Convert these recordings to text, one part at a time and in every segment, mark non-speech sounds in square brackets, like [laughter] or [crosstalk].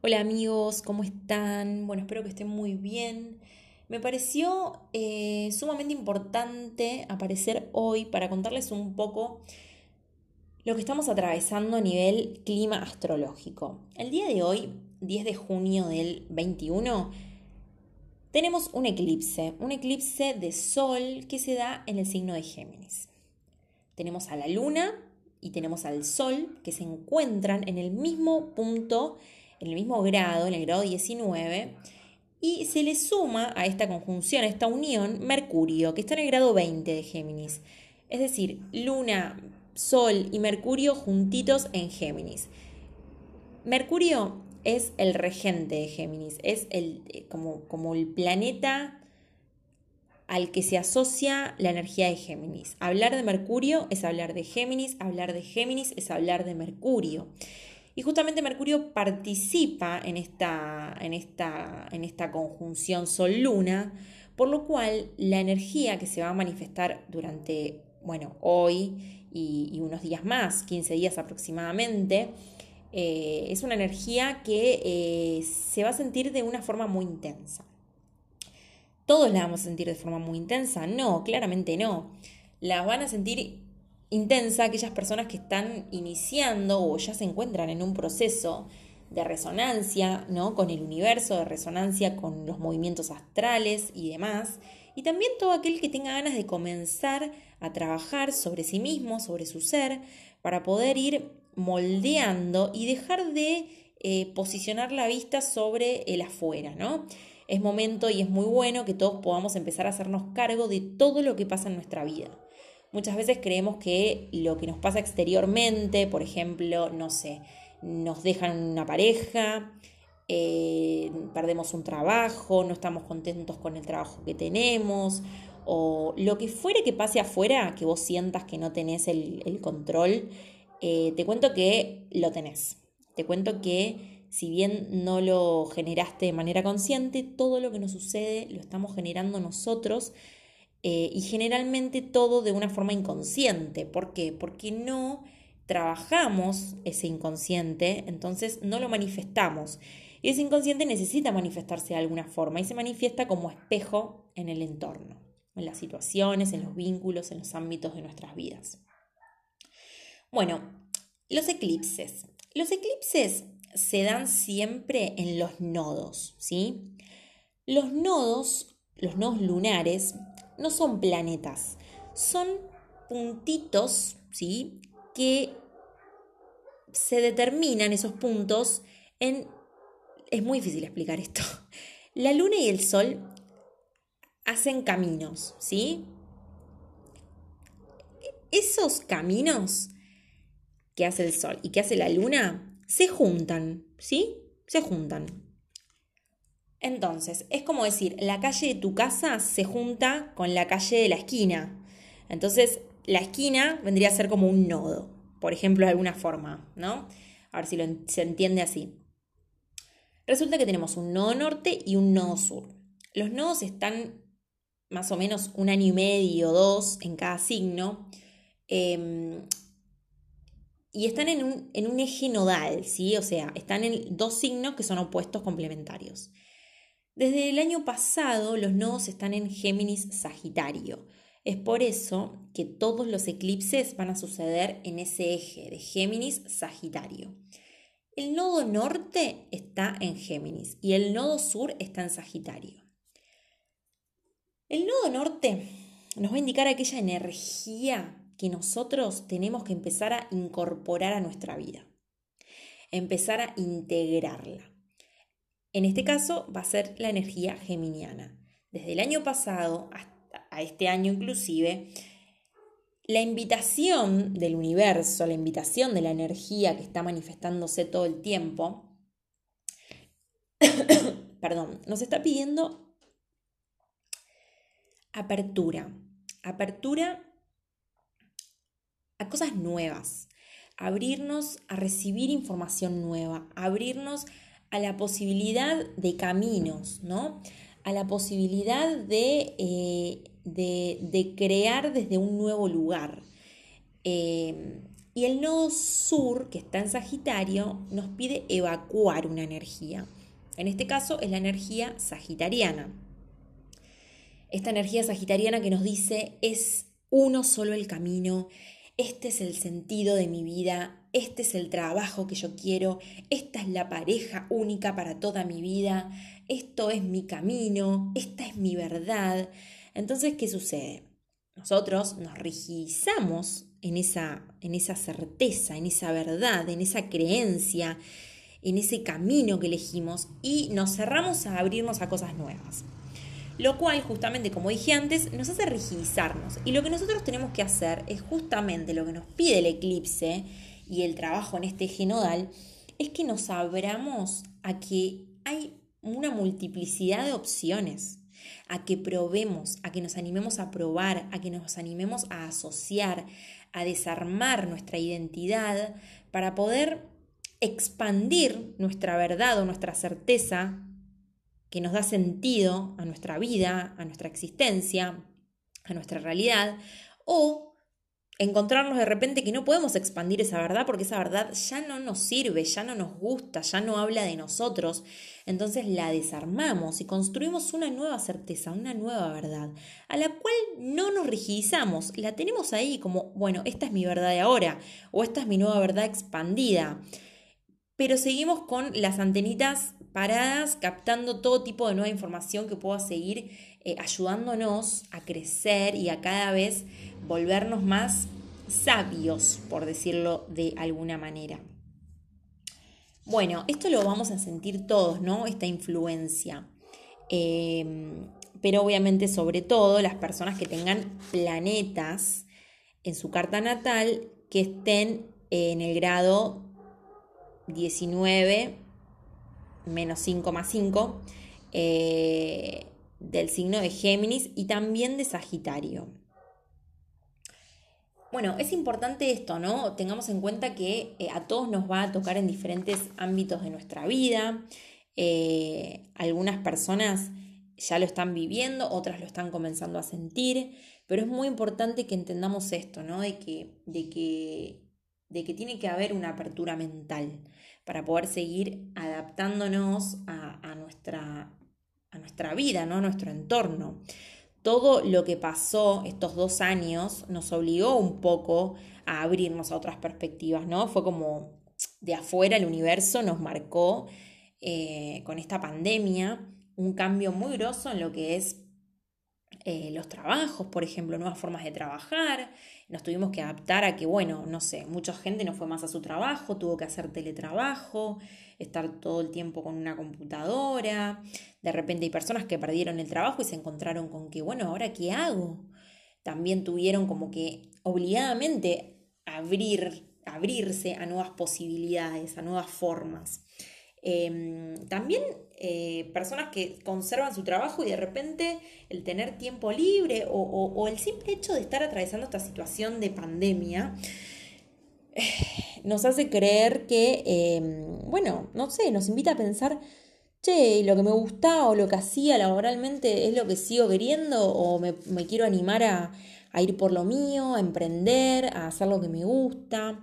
Hola amigos, ¿cómo están? Bueno, espero que estén muy bien. Me pareció eh, sumamente importante aparecer hoy para contarles un poco lo que estamos atravesando a nivel clima astrológico. El día de hoy, 10 de junio del 21, tenemos un eclipse, un eclipse de sol que se da en el signo de Géminis. Tenemos a la luna y tenemos al sol que se encuentran en el mismo punto, en el mismo grado, en el grado 19, y se le suma a esta conjunción, a esta unión, Mercurio, que está en el grado 20 de Géminis. Es decir, luna, sol y Mercurio juntitos en Géminis. Mercurio es el regente de Géminis, es el, eh, como, como el planeta al que se asocia la energía de Géminis. Hablar de Mercurio es hablar de Géminis, hablar de Géminis es hablar de Mercurio. Y justamente Mercurio participa en esta, en esta, en esta conjunción Sol-Luna, por lo cual la energía que se va a manifestar durante, bueno, hoy y, unos días más, 15 días aproximadamente, eh, es una energía que eh, se va a sentir de una forma muy intensa todos la vamos a sentir de forma muy intensa. No, claramente no. La van a sentir intensa aquellas personas que están iniciando o ya se encuentran en un proceso de resonancia, ¿no? Con el universo, de resonancia con los movimientos astrales y demás. Y también todo aquel que tenga ganas de comenzar a trabajar sobre sí mismo, sobre su ser, para poder ir moldeando y dejar de eh, posicionar la vista sobre el afuera, ¿no? es momento y es muy bueno que todos podamos empezar a hacernos cargo de todo lo que pasa en nuestra vida. Muchas veces creemos que lo que nos pasa exteriormente, por ejemplo, no sé, nos dejan una pareja, eh, perdemos un trabajo, no estamos contentos con el trabajo que tenemos, o lo que fuere que pase afuera, que vos sientas que no tenés el, control, eh, te cuento que lo tenés. Te cuento que si bien no lo generaste de manera consciente, todo lo que nos sucede lo estamos generando nosotros eh, y generalmente todo de una forma inconsciente. ¿Por qué? Porque no trabajamos ese inconsciente, entonces no lo manifestamos. Y ese inconsciente necesita manifestarse de alguna forma y se manifiesta como espejo en el entorno, en las situaciones, en los vínculos, en los ámbitos de nuestras vidas. Bueno, los eclipses. Los eclipses se dan siempre en los nodos, ¿sí? Los nodos, los nodos lunares, no son planetas, son puntitos, ¿sí? Que se determinan esos puntos en... Es muy difícil explicar esto. [laughs] La luna y el sol hacen caminos, ¿sí? Esos caminos que hace el sol y que hace la luna se juntan, ¿sí? Se juntan. Entonces, es como decir, la calle de tu casa se junta con la calle de la esquina. Entonces, la esquina vendría a ser como un nodo, por ejemplo, de alguna forma, ¿no? A ver si se entiende así. Resulta que tenemos un nodo norte y un nodo sur. Los nodos están más o menos un año y medio, dos en cada signo. Em, y están en un, en un eje nodal, ¿sí? O sea, están en dos signos que son opuestos complementarios. Desde el año pasado los nodos están en Géminis Sagitario. Es por eso que todos los eclipses van a suceder en ese eje de Géminis Sagitario. El nodo norte está en Géminis y el nodo sur está en Sagitario. El nodo norte nos va a indicar aquella energía que nosotros tenemos que empezar a incorporar a nuestra vida, empezar a integrarla. En este caso va a ser la energía geminiana. Desde el año pasado hasta a este año inclusive, la invitación del universo, la invitación de la energía que está manifestándose todo el tiempo, [coughs] perdón, nos está pidiendo apertura, apertura a cosas nuevas, abrirnos a recibir información nueva, abrirnos a la posibilidad de caminos, ¿no? A la posibilidad de, eh, de, crear desde un nuevo lugar. Eh, Y el nodo sur, que está en Sagitario, nos pide evacuar una energía. En este caso es la energía sagitariana. Esta energía sagitariana que nos dice es uno solo el camino, este es el sentido de mi vida, este es el trabajo que yo quiero, esta es la pareja única para toda mi vida, esto es mi camino, esta es mi verdad. Entonces, ¿qué sucede? Nosotros nos rigidizamos en esa, en esa certeza, en esa verdad, en esa creencia, en ese camino que elegimos y nos cerramos a abrirnos a cosas nuevas. Lo cual, justamente como dije antes, nos hace rigidizarnos. Y lo que nosotros tenemos que hacer es justamente lo que nos pide el eclipse y el trabajo en este eje nodal, es que nos abramos a que hay una multiplicidad de opciones, a que probemos, a que nos animemos a probar, a que nos animemos a asociar, a desarmar nuestra identidad para poder expandir nuestra verdad o nuestra certeza que nos da sentido a nuestra vida, a nuestra existencia, a nuestra realidad, o encontrarnos de repente que no podemos expandir esa verdad porque esa verdad ya no nos sirve, ya no nos gusta, ya no habla de nosotros. Entonces la desarmamos y construimos una nueva certeza, una nueva verdad, a la cual no nos rigidizamos, la tenemos ahí como, bueno, esta es mi verdad de ahora o esta es mi nueva verdad expandida. Pero seguimos con las antenitas paradas, captando todo tipo de nueva información que pueda seguir eh, ayudándonos a crecer y a cada vez volvernos más sabios, por decirlo de alguna manera. Bueno, esto lo vamos a sentir todos, ¿no? Esta influencia. Em, pero obviamente sobre todo las personas que tengan planetas en su carta natal que estén en el grado 19 menos 5 más 5 eh, del signo de Géminis y también de Sagitario. Bueno, es importante esto, ¿no? Tengamos en cuenta que eh, a todos nos va a tocar en diferentes ámbitos de nuestra vida. Eh, algunas personas ya lo están viviendo, otras lo están comenzando a sentir, pero es muy importante que entendamos esto, ¿no? De que, de que, de que tiene que haber una apertura mental para poder seguir adaptándonos a, nuestra, a nuestra vida, ¿no? A nuestro entorno todo lo que pasó estos dos años nos obligó un poco a abrirnos a otras perspectivas, ¿no? Fue como de afuera el universo nos marcó eh, con esta pandemia un cambio muy grosso en lo que es eh, los trabajos, por ejemplo, nuevas formas de trabajar. Nos tuvimos que adaptar a que, bueno, no sé, mucha gente no fue más a su trabajo, tuvo que hacer teletrabajo, estar todo el tiempo con una computadora. De repente hay personas que perdieron el trabajo y se encontraron con que, bueno, ¿ahora qué hago? También tuvieron como que obligadamente abrir, abrirse a nuevas posibilidades, a nuevas formas. Em, también eh, personas que conservan su trabajo y de repente el tener tiempo libre o, el simple hecho de estar atravesando esta situación de pandemia eh, nos hace creer que, em, bueno, no sé, nos invita a pensar, che, lo que me gusta o lo que hacía laboralmente es lo que sigo queriendo o me, quiero animar a, ir por lo mío, a emprender, a hacer lo que me gusta.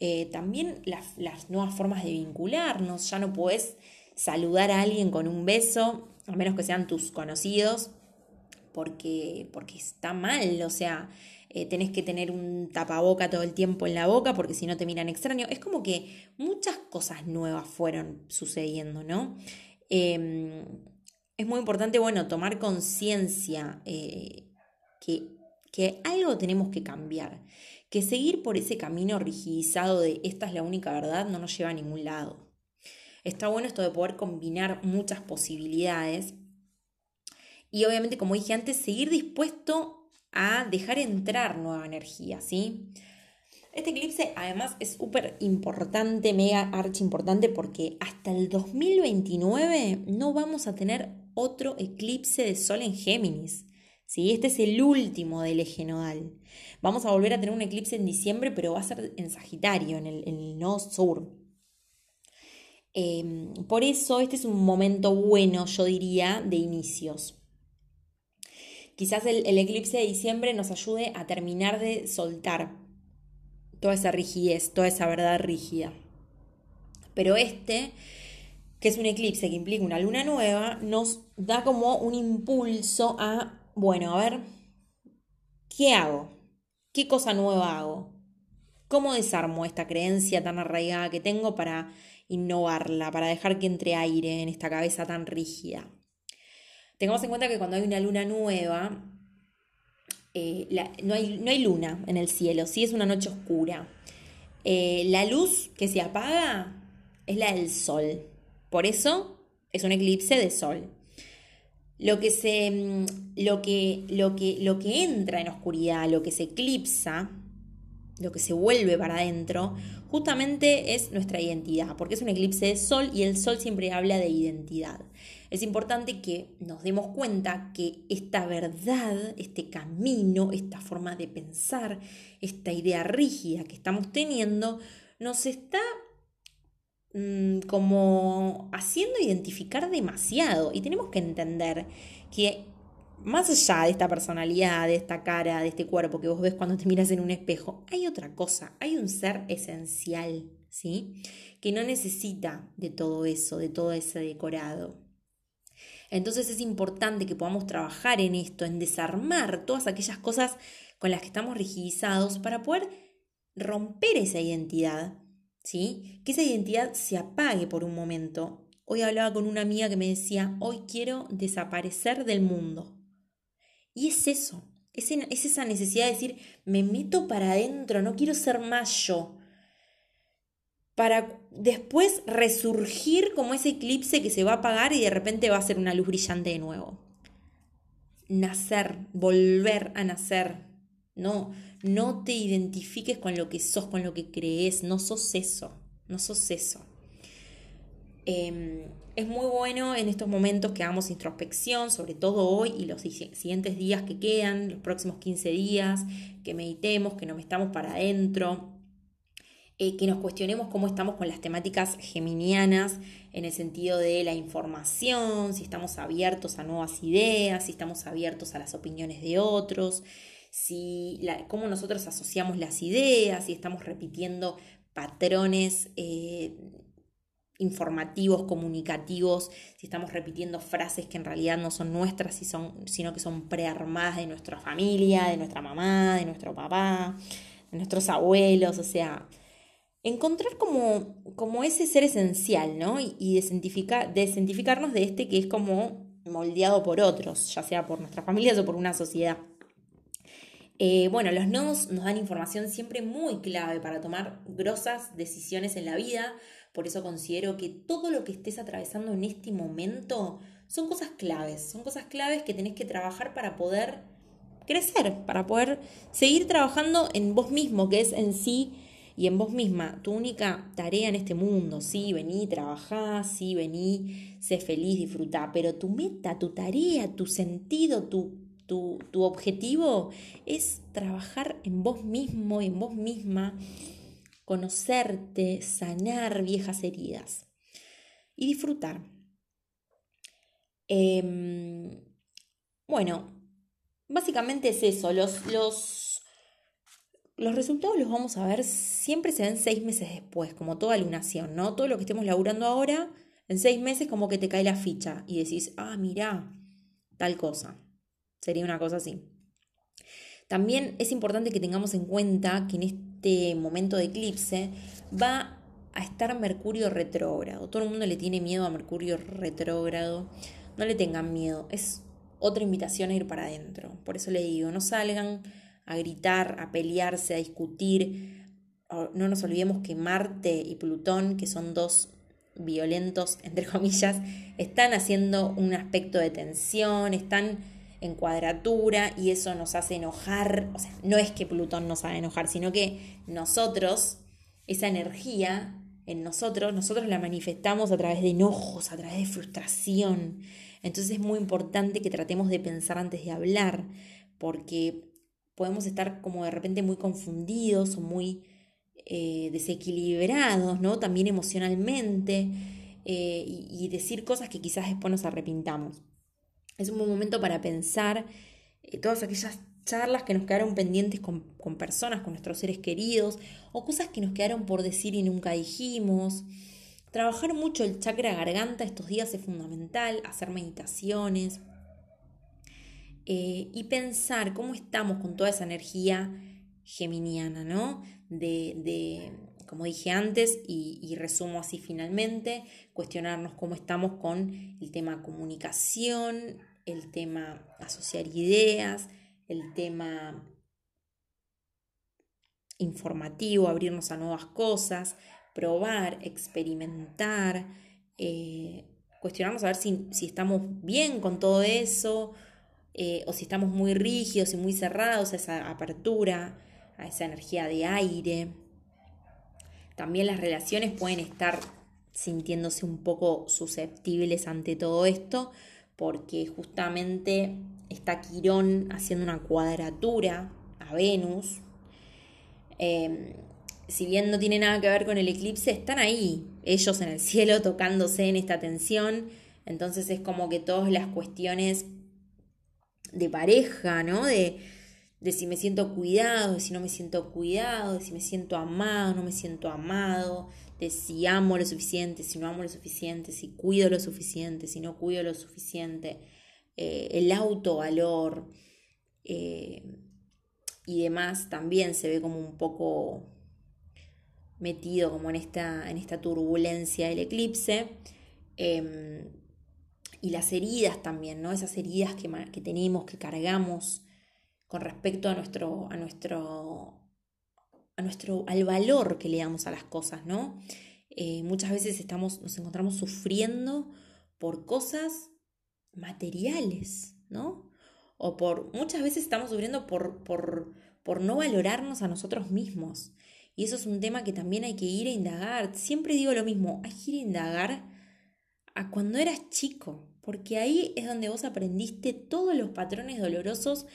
Eh, también las, nuevas formas de vincularnos, ya no puedes saludar a alguien con un beso, a menos que sean tus conocidos, porque, porque está mal, o sea, eh, tenés que tener un tapaboca todo el tiempo en la boca porque si no te miran extraño. Es como que muchas cosas nuevas fueron sucediendo, ¿no? Em, es muy importante, bueno, tomar conciencia eh, que, que algo tenemos que cambiar que seguir por ese camino rigidizado de esta es la única verdad no nos lleva a ningún lado. Está bueno esto de poder combinar muchas posibilidades y obviamente, como dije antes, seguir dispuesto a dejar entrar nueva energía, ¿sí? Este eclipse además es súper importante, mega archi importante, porque hasta el 2029 no vamos a tener otro eclipse de sol en Géminis. ¿sí? Este es el último del eje nodal. Vamos a volver a tener un eclipse en diciembre, pero va a ser en Sagitario, en el, nodo sur. Em, por eso este es un momento bueno, yo diría, de inicios. Quizás el, eclipse de diciembre nos ayude a terminar de soltar toda esa rigidez, toda esa verdad rígida. Pero este, que es un eclipse que implica una luna nueva, nos da como un impulso a, bueno, a ver, ¿qué hago? ¿Qué cosa nueva hago? ¿Cómo desarmo esta creencia tan arraigada que tengo para innovarla, para dejar que entre aire en esta cabeza tan rígida? Tengamos en cuenta que cuando hay una luna nueva, eh, no, hay, luna en el cielo, sí es una noche oscura. Eh, la luz que se apaga es la del sol. Por eso es un eclipse de sol. Lo que, se, mm, lo que, lo que, lo que entra en oscuridad, lo que se eclipsa, lo que se vuelve para adentro, justamente es nuestra identidad, porque es un eclipse de sol y el sol siempre habla de identidad. Es importante que nos demos cuenta que esta verdad, este camino, esta forma de pensar, esta idea rígida que estamos teniendo, nos está mm, como haciendo identificar demasiado y tenemos que entender que más allá de esta personalidad, de esta cara, de este cuerpo que vos ves cuando te miras en un espejo, hay otra cosa, hay un ser esencial, ¿sí? Que no necesita de todo eso, de todo ese decorado. Entonces es importante que podamos trabajar en esto, en desarmar todas aquellas cosas con las que estamos rigidizados para poder romper esa identidad, ¿sí? Que esa identidad se apague por un momento. Hoy hablaba con una amiga que me decía, hoy quiero desaparecer del mundo. Y es eso, es, esa necesidad de decir, me meto para adentro, no quiero ser más yo. Para después resurgir como ese eclipse que se va a apagar y de repente va a ser una luz brillante de nuevo. Nacer, volver a nacer. No, no te identifiques con lo que sos, con lo que crees, no sos eso, no sos eso. Em, es muy bueno en estos momentos que hagamos introspección, sobre todo hoy y los siguientes días que quedan, los próximos 15 días, que meditemos, que nos metamos para adentro, eh, que nos cuestionemos cómo estamos con las temáticas geminianas en el sentido de la información, si estamos abiertos a nuevas ideas, si estamos abiertos a las opiniones de otros, si cómo nosotros asociamos las ideas, si estamos repitiendo patrones. Eh, informativos, comunicativos, si estamos repitiendo frases que en realidad no son nuestras, sino que son prearmadas de nuestra familia, de nuestra mamá, de nuestro papá, de nuestros abuelos, o sea, encontrar como, como ese ser esencial, ¿no? Y, y de este que es como moldeado por otros, ya sea por nuestras familias o por una sociedad. Eh, bueno, los nodos nos dan información siempre muy clave para tomar grosas decisiones en la vida, por eso considero que todo lo que estés atravesando en este momento son cosas claves, son cosas claves que tenés que trabajar para poder crecer, para poder seguir trabajando en vos mismo, que es en sí y en vos misma tu única tarea en este mundo. Sí, vení, trabajá, sí, vení, sé feliz, disfrutá, pero tu meta, tu tarea, tu sentido, tu, tu, tu objetivo es trabajar en vos mismo y en vos misma conocerte, sanar viejas heridas y disfrutar. Em, bueno, básicamente es eso. Los, los, los resultados los vamos a ver, siempre se ven seis meses después, como toda lunación, ¿no? Todo lo que estemos laburando ahora, en seis meses como que te cae la ficha y decís, ah, mira, tal cosa. Sería una cosa así. También es importante que tengamos en cuenta que en este momento de eclipse va a estar Mercurio retrógrado. Todo el mundo le tiene miedo a Mercurio retrógrado. No le tengan miedo. Es otra invitación a ir para adentro. Por eso le digo, no salgan a gritar, a pelearse, a discutir. No nos olvidemos que Marte y Plutón, que son dos violentos, [laughs] entre comillas, están haciendo un aspecto de tensión, están en cuadratura y eso nos hace enojar. O sea, no es que Plutón nos haga enojar, sino que nosotros, esa energía en nosotros, nosotros la manifestamos a través de enojos, a través de frustración. Entonces es muy importante que tratemos de pensar antes de hablar, porque podemos estar como de repente muy confundidos o muy eh, desequilibrados, ¿no? También emocionalmente, eh, y decir cosas que quizás después nos arrepintamos. Es un buen momento para pensar eh, todas aquellas charlas que nos quedaron pendientes con, personas, con nuestros seres queridos, o cosas que nos quedaron por decir y nunca dijimos. Trabajar mucho el chakra garganta estos días es fundamental, hacer meditaciones eh, y pensar cómo estamos con toda esa energía geminiana, ¿no? De, de como dije antes, y, resumo así finalmente, cuestionarnos cómo estamos con el tema comunicación, el tema asociar ideas, el tema informativo, abrirnos a nuevas cosas, probar, experimentar, eh, cuestionarnos a ver si, estamos bien con todo eso eh, o si estamos muy rígidos y muy cerrados a esa apertura, a esa energía de aire. También las relaciones pueden estar sintiéndose un poco susceptibles ante todo esto porque justamente está Quirón haciendo una cuadratura a Venus. Em, si bien no tiene nada que ver con el eclipse, están ahí, ellos en el cielo tocándose en esta tensión. Entonces es como que todas las cuestiones de pareja, ¿no? De, de si me siento cuidado, de si no me siento cuidado, de si me siento amado, no me siento amado, de si amo lo suficiente, si no amo lo suficiente, si cuido lo suficiente, si no cuido lo suficiente, eh, el autovalor eh, y demás también se ve como un poco metido como en esta, en esta turbulencia del eclipse. Em, y las heridas también, ¿no? Esas heridas que, que, tenemos, que cargamos con respecto a nuestro, a nuestro a nuestro, al valor que le damos a las cosas, ¿no? Eh, muchas veces estamos, nos encontramos sufriendo por cosas materiales, ¿no? O por, muchas veces estamos sufriendo por, por, por no valorarnos a nosotros mismos. Y eso es un tema que también hay que ir a indagar. Siempre digo lo mismo, hay que ir a indagar a cuando eras chico, porque ahí es donde vos aprendiste todos los patrones dolorosos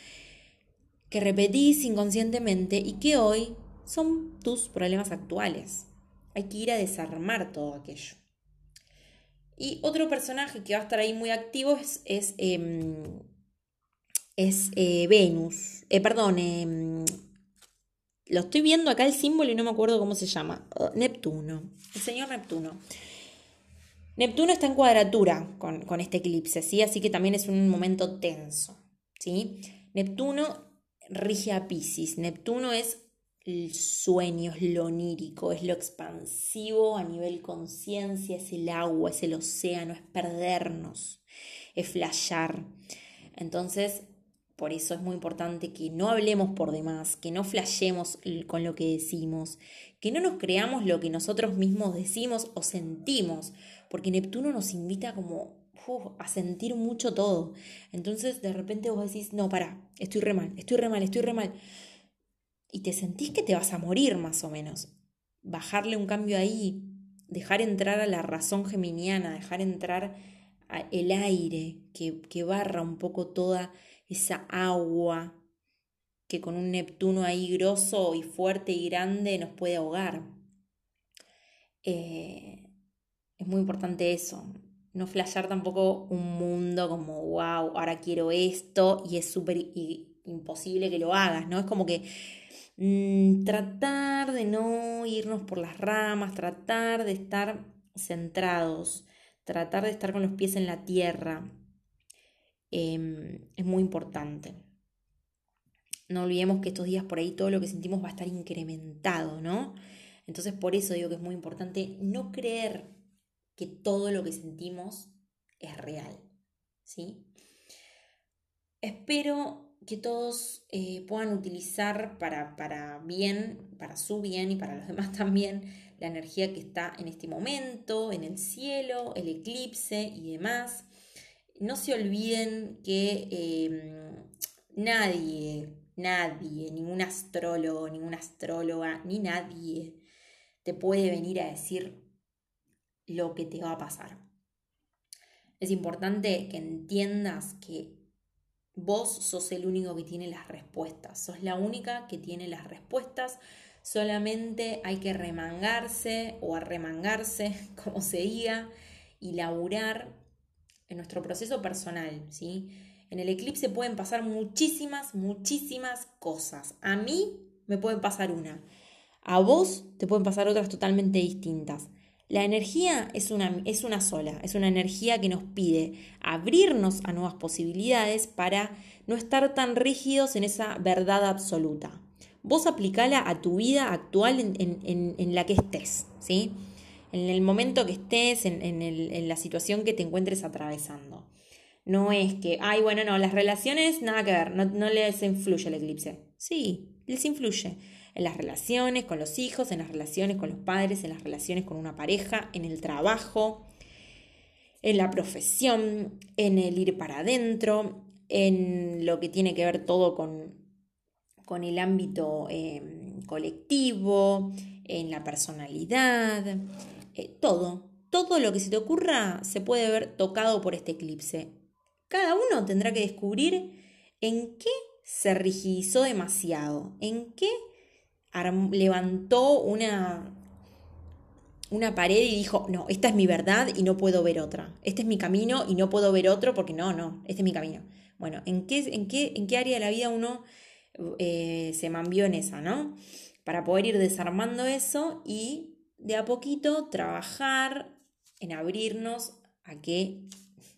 que repetís inconscientemente y que hoy son tus problemas actuales. Hay que ir a desarmar todo aquello. Y otro personaje que va a estar ahí muy activo es, es, em, eh, Venus. Eh, perdón, em, lo estoy viendo acá el símbolo y no me acuerdo cómo se llama. Oh, Neptuno. El señor Neptuno. Neptuno está en cuadratura con, con, este eclipse, ¿sí? Así que también es un momento tenso, ¿sí? Neptuno rige a Pisces. Neptuno es el sueño, es lo onírico, es lo expansivo a nivel conciencia, es el agua, es el océano, es perdernos, es flashear. Entonces, por eso es muy importante que no hablemos por demás, que no flashemos con lo que decimos, que no nos creamos lo que nosotros mismos decimos o sentimos, porque Neptuno nos invita como a sentir mucho todo. Entonces de repente vos decís, no, para, estoy re mal, estoy re mal, estoy re mal y te sentís que te vas a morir más o menos. Bajarle un cambio ahí, dejar entrar a la razón geminiana, dejar entrar el aire que, que barra un poco toda esa agua que con un Neptuno ahí grosso y fuerte y grande nos puede ahogar. Eh, es muy importante eso. No flashear tampoco un mundo como, wow, ahora quiero esto y es súper imposible que lo hagas, ¿no? Es como que Mm, tratar de no irnos por las ramas, tratar de estar centrados, tratar de estar con los pies en la tierra, em, es muy importante. No olvidemos que estos días por ahí todo lo que sentimos va a estar incrementado, ¿no? Entonces por eso digo que es muy importante no creer que todo lo que sentimos es real, ¿sí? Espero que todos eh, puedan utilizar para, para bien, para su bien y para los [laughs] demás también, la energía que está en este momento, en el cielo, el eclipse y demás. No se olviden que em, nadie, nadie, ningún astrólogo, ninguna astróloga, ni nadie te puede venir a decir lo que te va a pasar. Es importante que entiendas que Vos sos el único que tiene las respuestas, sos la única que tiene las respuestas, solamente hay que remangarse o arremangarse, [laughs] como se diga, y laburar en nuestro proceso personal, ¿sí? En el eclipse pueden pasar muchísimas, muchísimas cosas. A mí me pueden pasar una. A vos te pueden pasar otras totalmente distintas. La energía es una, es una sola, es una energía que nos pide abrirnos a nuevas posibilidades para no estar tan rígidos en esa verdad absoluta. Vos aplicala a tu vida actual en, la que estés, ¿sí? En el momento que estés, en, la situación que te encuentres atravesando. No es que, ay, bueno, no, las relaciones nada que ver, no, no les influye el eclipse. Sí, les influye en las relaciones con los hijos, en las relaciones con los padres, en las relaciones con una pareja, en el trabajo, en la profesión, en el ir para adentro, en lo que tiene que ver todo con, con el ámbito em, colectivo, en la personalidad, eh, todo, todo lo que se te ocurra se puede ver tocado por este eclipse. Cada uno tendrá que descubrir en qué se rigidizó demasiado, en qué levantó una, una pared y dijo, no, esta es mi verdad y no puedo ver otra. Este es mi camino y no puedo ver otro porque no, no, este es mi camino. Bueno, ¿en qué, en qué, en qué área de la vida uno eh, se mambió en esa, no? Para poder ir desarmando eso y de a poquito trabajar en abrirnos a que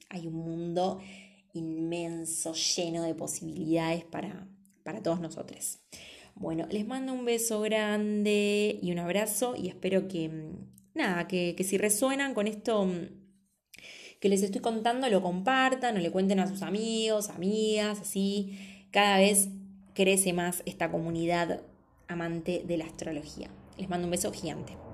hay un mundo inmenso, lleno de posibilidades para, para todos nosotros. Bueno, les mando un beso grande y un abrazo y espero que, mm, nada, que, que si resuenan con esto mm, que les estoy contando, lo compartan o le cuenten a sus amigos, amigas, así cada vez crece más esta comunidad amante de la astrología. Les mando un beso gigante.